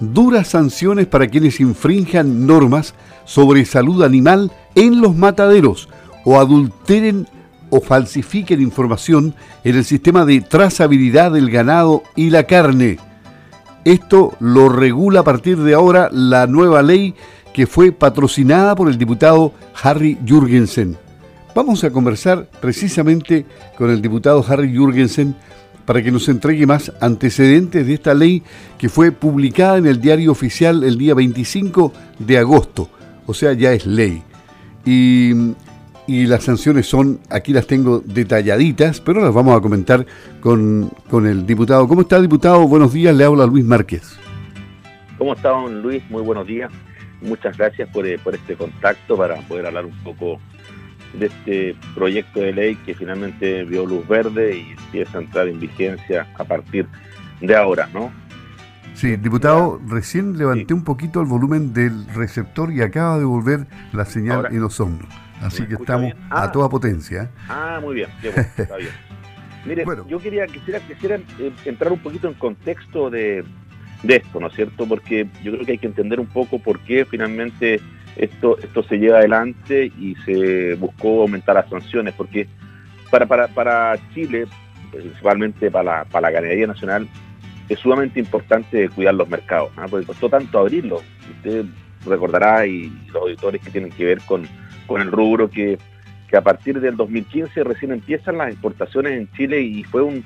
duras sanciones para quienes infrinjan normas sobre salud animal en los mataderos o adulteren o falsifiquen información en el sistema de trazabilidad del ganado y la carne. Esto lo regula a partir de ahora la nueva ley que fue patrocinada por el diputado Harry Jürgensen. Vamos a conversar precisamente con el diputado Harry Jürgensen para que nos entregue más antecedentes de esta ley que fue publicada en el diario oficial el día 25 de agosto, o sea, ya es ley. Y, y las sanciones son, aquí las tengo detalladitas, pero las vamos a comentar con, con el diputado. ¿Cómo está, diputado? Buenos días, le habla Luis Márquez. ¿Cómo está, don Luis? Muy buenos días. Muchas gracias por, eh, por este contacto para poder hablar un poco de este proyecto de ley que finalmente vio luz verde y empieza a entrar en vigencia a partir de ahora, ¿no? Sí, diputado, recién levanté un poquito el volumen del receptor y acaba de volver la señal en los hombros. Así que estamos a ah. toda potencia. Ah, muy bien, está bien. Mire, yo quería, quisiera, quisiera eh, entrar un poquito en contexto de, de esto, ¿no es cierto? Porque yo creo que hay que entender un poco por qué finalmente esto, esto se lleva adelante y se buscó aumentar las sanciones, porque para, para, para Chile, principalmente para la, para la ganadería nacional, es sumamente importante cuidar los mercados, ¿no? porque costó tanto abrirlos. Usted recordará, y los auditores que tienen que ver con, con el rubro, que, que a partir del 2015 recién empiezan las exportaciones en Chile y fue un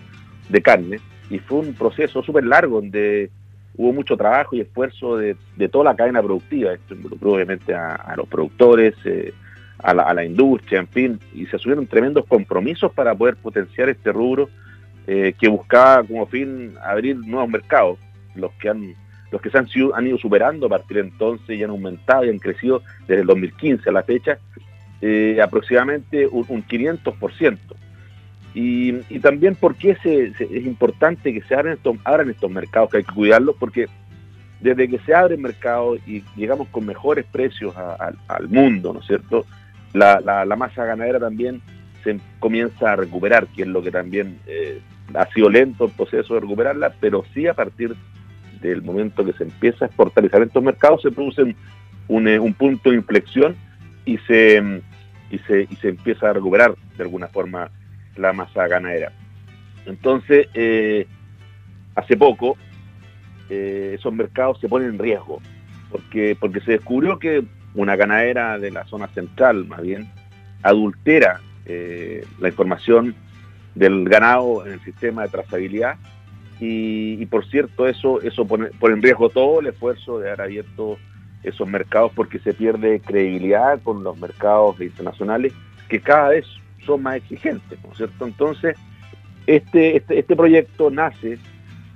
de carne, y fue un proceso súper largo donde hubo mucho trabajo y esfuerzo de, toda la cadena productiva. Esto involucró obviamente a, los productores, eh, a, la, industria, en fin, y se asumieron tremendos compromisos para poder potenciar este rubro eh, que buscaba como fin abrir nuevos mercados, los que han los que se han, han ido superando a partir de entonces y han aumentado y han crecido desde el 2015 a la fecha eh, aproximadamente un, un 500%. Y, también porque es importante que se abran estos, abran estos mercados, que hay que cuidarlos, porque desde que se abre el mercado y llegamos con mejores precios al mundo, ¿no es cierto? La, la, masa ganadera también se comienza a recuperar, que es lo que también eh, ha sido lento el proceso de recuperarla, pero sí a partir del momento que se empieza a exportarizar estos mercados se produce un, eh, un punto de inflexión y se, y, se, y se empieza a recuperar de alguna forma la masa ganadera. Entonces, eh, hace poco, eh, esos mercados se ponen en riesgo, porque, porque se descubrió que una ganadera de la zona central, más bien, adultera eh, la información del ganado en el sistema de trazabilidad y, por cierto eso eso pone, pone, en riesgo todo el esfuerzo de haber abierto esos mercados porque se pierde credibilidad con los mercados internacionales que cada vez son más exigentes, ¿no es cierto? Entonces, este, este, este, proyecto nace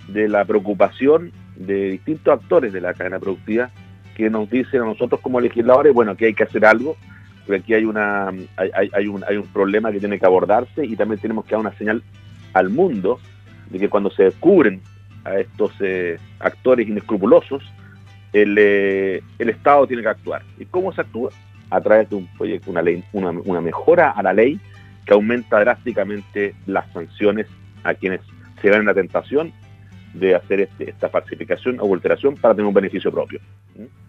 de la preocupación de distintos actores de la cadena productiva que nos dicen a nosotros como legisladores, bueno, que hay que hacer algo, porque aquí hay, una, hay, hay, un, hay un problema que tiene que abordarse y también tenemos que dar una señal al mundo de que cuando se descubren a estos eh, actores inescrupulosos, el, eh, el Estado tiene que actuar. ¿Y cómo se actúa? A través de un proyecto, una ley, una, una mejora a la ley que aumenta drásticamente las sanciones a quienes se ven en la tentación de hacer este, esta falsificación o alteración para tener un beneficio propio.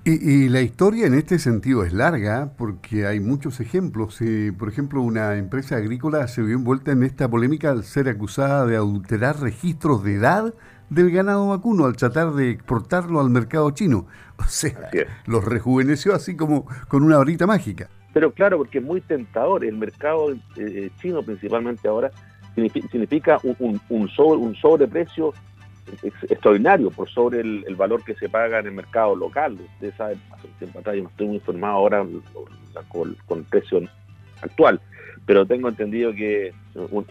Y, la historia en este sentido es larga porque hay muchos ejemplos. por ejemplo, una empresa agrícola se vio envuelta en esta polémica al ser acusada de adulterar registros de edad del ganado vacuno al tratar de exportarlo al mercado chino. O sea, los rejuveneció así como con una varita mágica. Pero claro, porque es muy tentador. El mercado eh, chino principalmente ahora significa un, sobre, un sobreprecio extraordinario por sobre el, valor que se paga en el mercado local. Usted sabe, hace un tiempo atrás, yo estoy muy informado ahora con, el precio actual, pero tengo entendido que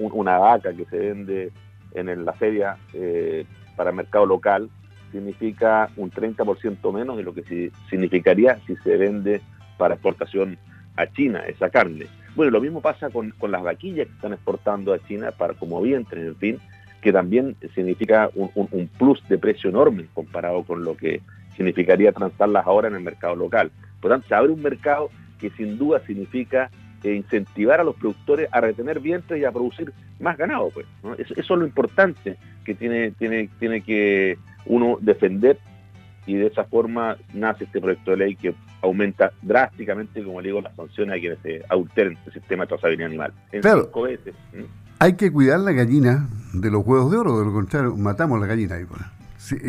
una vaca que se vende en la feria eh, para mercado local significa un 30% menos de lo que significaría si se vende para exportación a China esa carne. Bueno, lo mismo pasa con, las vaquillas que están exportando a China para como vientre, en fin, que también significa un, plus de precio enorme comparado con lo que significaría transarlas ahora en el mercado local. Por tanto, se abre un mercado que sin duda significa eh, incentivar a los productores a retener vientres y a producir más ganado. Pues, eso, es lo importante que tiene, tiene, tiene que uno defender y de esa forma nace este proyecto de ley que aumenta drásticamente, como le digo, las sanciones a quienes se adulteren el sistema de trazabilidad animal. claro. Hay que cuidar la gallina de los huevos de oro, de lo contrario, matamos la gallina.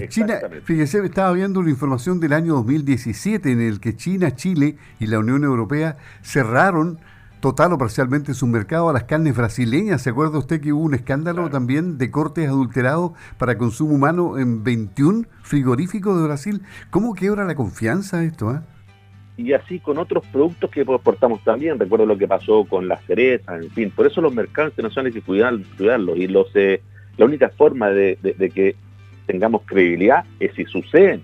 China, fíjese, estaba viendo una información del año 2017 en el que China, Chile y la Unión Europea cerraron total o parcialmente su mercado a las carnes brasileñas. ¿Se acuerda usted que hubo un escándalo también de cortes adulterados para consumo humano en 21 frigoríficos de Brasil? ¿Cómo quebra la confianza esto? Ah? Y así con otros productos que exportamos también. Recuerdo lo que pasó con las cerezas, en fin. Por eso los mercados internacionales hay que cuidar, cuidarlos. Y los, eh, la única forma de, de que tengamos credibilidad es si suceden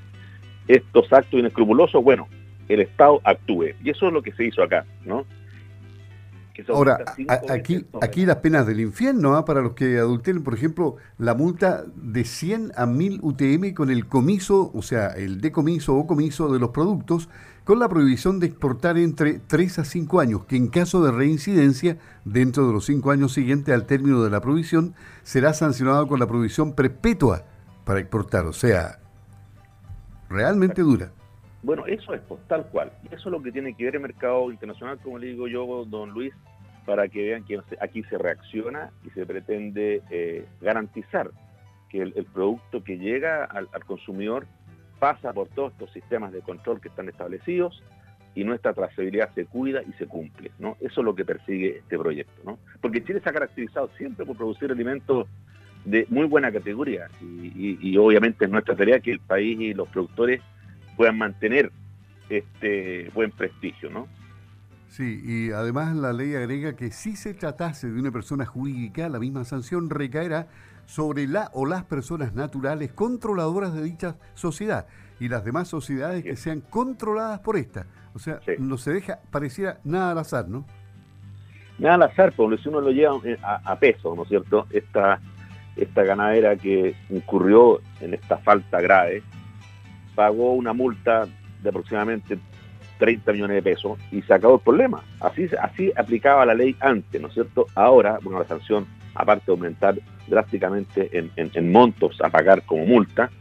estos actos inescrupulosos, bueno, el Estado actúe. Y eso es lo que se hizo acá, ¿no? Ahora, aquí, aquí las penas del infierno, ¿ah? para los que adulteren, por ejemplo, la multa de 100 a 1000 UTM con el comiso, o sea, el decomiso o comiso de los productos, con la prohibición de exportar entre 3 a 5 años, que en caso de reincidencia, dentro de los 5 años siguientes al término de la prohibición, será sancionado con la prohibición perpetua para exportar, o sea, realmente dura. Bueno, eso es pues, tal cual. Eso es lo que tiene que ver el mercado internacional, como le digo yo, don Luis, para que vean que aquí se reacciona y se pretende eh, garantizar que el, producto que llega al, consumidor pasa por todos estos sistemas de control que están establecidos y nuestra trazabilidad se cuida y se cumple. Eso es lo que persigue este proyecto, ¿no? Porque Chile se ha caracterizado siempre por producir alimentos de muy buena categoría y, obviamente es nuestra tarea que el país y los productores puedan mantener este buen prestigio. Sí, y además la ley agrega que si se tratase de una persona jurídica, la misma sanción recaerá sobre la o las personas naturales controladoras de dicha sociedad y las demás sociedades que sean controladas por esta. O sea, no se deja, pareciera nada al azar, ¿no? Nada al azar, porque si uno lo lleva a, a peso, ¿no es cierto? Esta, esta ganadera que incurrió en esta falta grave, pagó una multa de aproximadamente 30 millones de pesos y se acabó el problema. Así, así aplicaba la ley antes, ¿no es cierto? Ahora, bueno, la sanción, aparte de aumentar drásticamente en, montos a pagar como multa,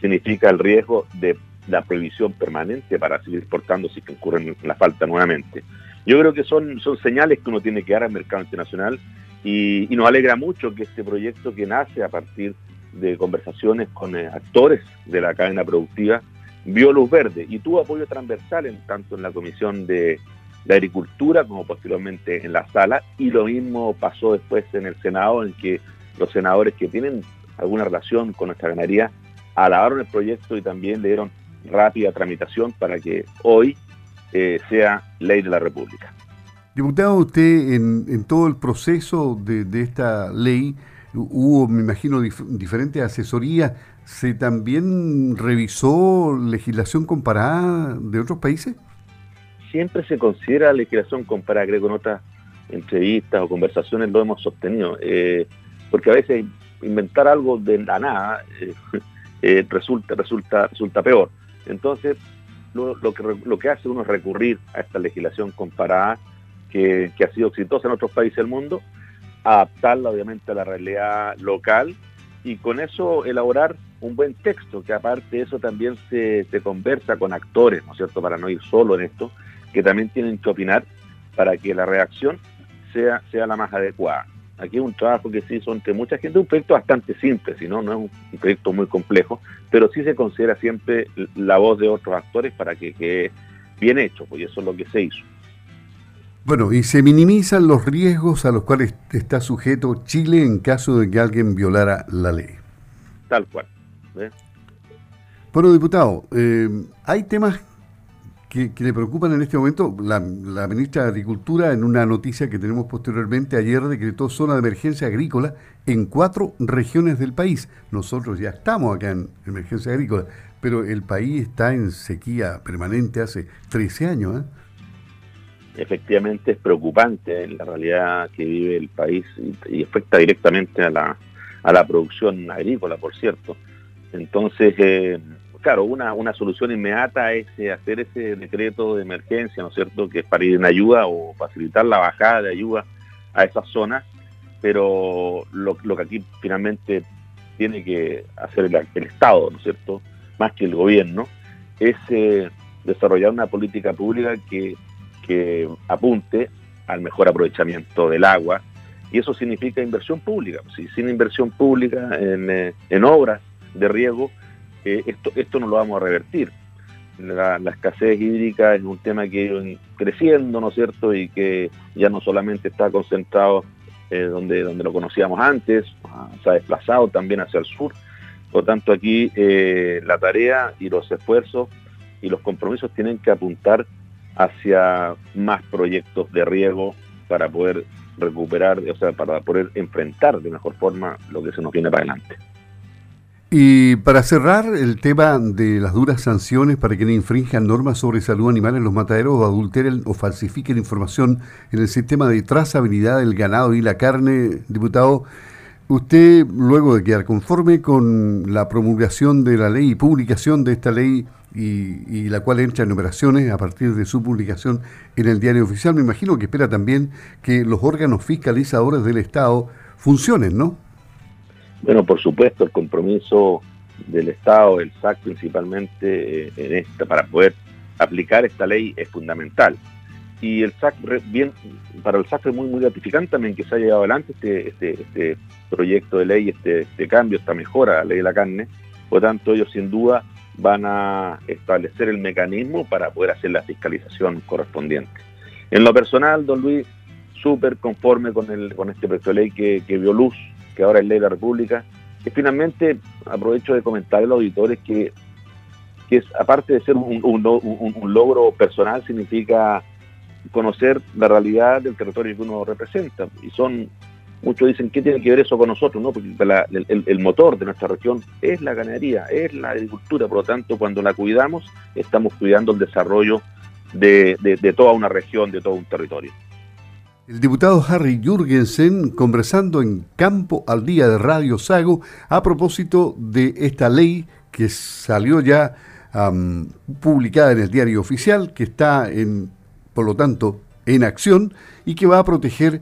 significa el riesgo de la prohibición permanente para seguir portando si que ocurren la falta nuevamente. Yo creo que son, son señales que uno tiene que dar al mercado internacional y, y nos alegra mucho que este proyecto que nace a partir de conversaciones con eh, actores de la cadena productiva, vio luz verde y tuvo apoyo transversal en, tanto en la Comisión de, Agricultura como posteriormente en la sala y lo mismo pasó después en el Senado en que los senadores que tienen alguna relación con nuestra ganadería alabaron el proyecto y también le dieron rápida tramitación para que hoy eh, sea ley de la República. Diputado, usted en, todo el proceso de, de esta ley hubo, me imagino, diferentes asesorías. ¿Se también revisó legislación comparada de otros países? Siempre se considera legislación comparada, creo que en otras entrevistas o conversaciones lo hemos sostenido, eh, porque a veces inventar algo de la nada eh, eh, resulta, resulta, resulta peor. Entonces, lo, que, lo que hace uno es recurrir a esta legislación comparada que, que ha sido exitosa en otros países del mundo adaptarla obviamente a la realidad local y con eso elaborar un buen texto, que aparte de eso también se, se conversa con actores, ¿no es cierto?, para no ir solo en esto, que también tienen que opinar para que la reacción sea, sea la más adecuada. Aquí es un trabajo que se hizo entre mucha gente, un proyecto bastante simple, si no, no es un proyecto muy complejo, pero sí se considera siempre la voz de otros actores para que quede bien hecho, pues eso es lo que se hizo. Bueno, y se minimizan los riesgos a los cuales está sujeto Chile en caso de que alguien violara la ley. Tal cual. Bueno, diputado, eh, hay temas que, le preocupan en este momento. La, ministra de Agricultura, en una noticia que tenemos posteriormente, ayer decretó zona de emergencia agrícola en cuatro regiones del país. Nosotros ya estamos acá en emergencia agrícola, pero el país está en sequía permanente hace 13 años. ¿eh? efectivamente es preocupante en la realidad que vive el país y, afecta directamente a la, a la producción agrícola, por cierto. Entonces, eh, claro, una, una solución inmediata es eh, hacer ese decreto de emergencia, ¿no es cierto?, que es para ir en ayuda o facilitar la bajada de ayuda a esas zonas, pero lo, lo que aquí finalmente tiene que hacer el, el Estado, ¿no es cierto?, más que el gobierno, es eh, desarrollar una política pública que, que apunte al mejor aprovechamiento del agua, y eso significa inversión pública. Si sin inversión pública en, eh, en obras de riego, eh, esto, esto no lo vamos a revertir. La, escasez hídrica es un tema que creciendo, ¿no es cierto? Y que ya no solamente está concentrado eh, donde, donde lo conocíamos antes, ah, se ha desplazado también hacia el sur. Por lo tanto, aquí la tarea y los esfuerzos y los compromisos tienen que apuntar hacia más proyectos de riego para poder recuperar, o sea, para poder enfrentar de mejor forma lo que se nos viene para adelante. Y para cerrar el tema de las duras sanciones para quienes infrinjan normas sobre salud animal en los mataderos o adulteren o falsifiquen información en el sistema de trazabilidad del ganado y la carne, diputado, usted luego de quedar conforme con la promulgación de la ley y publicación de esta ley y, la cual entra en operaciones a partir de su publicación en el diario oficial. Me imagino que espera también que los órganos fiscalizadores del Estado funcionen, ¿no? Bueno, por supuesto, el compromiso del Estado, el SAC principalmente, eh, en esta, para poder aplicar esta ley es fundamental. Y el SAC, bien, para el SAC es muy, muy gratificante también que se haya llevado adelante este, este, este proyecto de ley, este, este cambio, esta mejora a la ley de la carne. Por tanto, ellos sin duda van a establecer el mecanismo para poder hacer la fiscalización correspondiente. En lo personal, don Luis, súper conforme con, el, con este proyecto de ley que, vio luz, que ahora es ley de la República, y finalmente aprovecho de comentar a los auditores que, que es, aparte de ser un, logro personal, significa conocer la realidad del territorio que uno representa, y son Muchos dicen, ¿qué tiene que ver eso con nosotros? No, porque el, motor de nuestra región es la ganadería, es la agricultura, por lo tanto, cuando la cuidamos, estamos cuidando el desarrollo de, toda una región, de todo un territorio. El diputado Harry Jürgensen conversando en Campo al Día de Radio Sago a propósito de esta ley que salió ya publicada en el diario oficial, que está en, por lo tanto, en acción y que va a proteger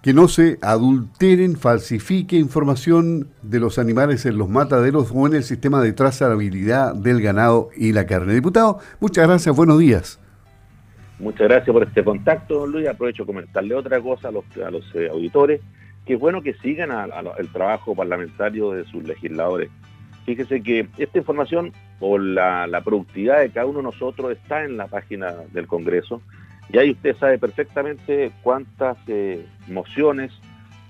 que no se adulteren, falsifique información de los animales en los mataderos o en el sistema de trazabilidad del ganado y la carne. Diputado, muchas gracias, buenos días. Muchas gracias por este contacto, don Luis. Aprovecho comentarle otra cosa a los, a los eh, auditores, que es bueno que sigan el trabajo parlamentario de sus legisladores. Fíjese que esta información o la, la productividad de cada uno de nosotros está en la página del Congreso y ahí usted sabe perfectamente cuántas eh, mociones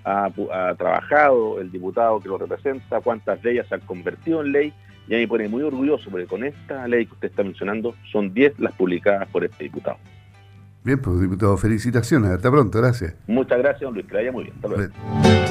ha, trabajado el diputado que lo representa, cuántas de ellas se han convertido en ley, y ahí me pone muy orgulloso porque con esta ley que usted está mencionando son 10 las publicadas por este diputado. Bien, pues diputado, felicitaciones. Hasta pronto, gracias. Muchas gracias, don Luis, que vaya muy bien. Hasta luego.